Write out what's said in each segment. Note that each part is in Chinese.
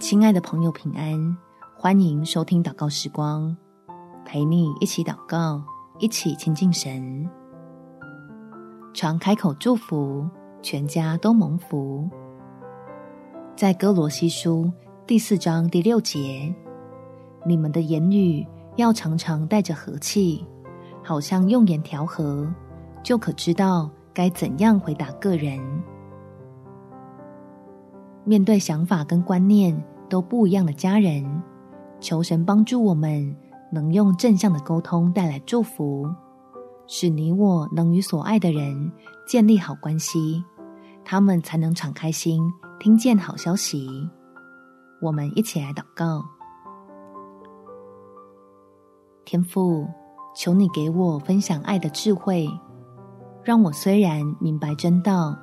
亲爱的朋友，平安！欢迎收听祷告时光，陪你一起祷告，一起亲近神。常开口祝福，全家都蒙福。在歌罗西书第四章第六节，你们的言语要常常带着和气，好像用盐调和，就可知道该怎样回答个人。面对想法跟观念都不一样的家人，求神帮助我们能用正向的沟通带来祝福，使你我能与所爱的人建立好关系，他们才能敞开心听见好消息。我们一起来祷告：天父，求你给我分享爱的智慧，让我虽然明白真道。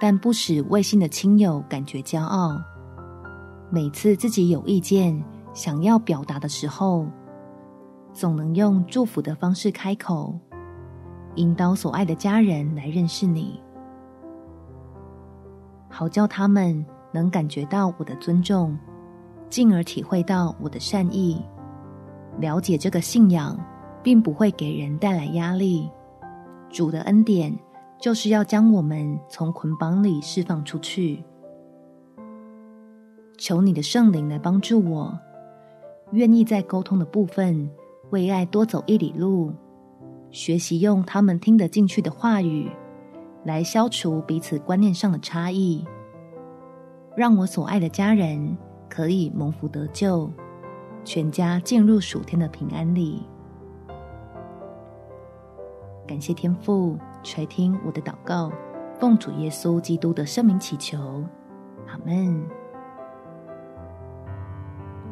但不使未信的亲友感觉骄傲。每次自己有意见想要表达的时候，总能用祝福的方式开口，引导所爱的家人来认识你，好叫他们能感觉到我的尊重，进而体会到我的善意，了解这个信仰并不会给人带来压力。主的恩典。就是要将我们从捆绑里释放出去。求你的圣灵来帮助我，愿意在沟通的部分为爱多走一里路，学习用他们听得进去的话语来消除彼此观念上的差异，让我所爱的家人可以蒙福得救，全家进入属天的平安里。感谢天父。垂听我的祷告，奉主耶稣基督的圣名祈求，阿门。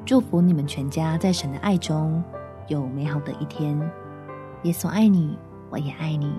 祝福你们全家在神的爱中有美好的一天。耶稣爱你，我也爱你。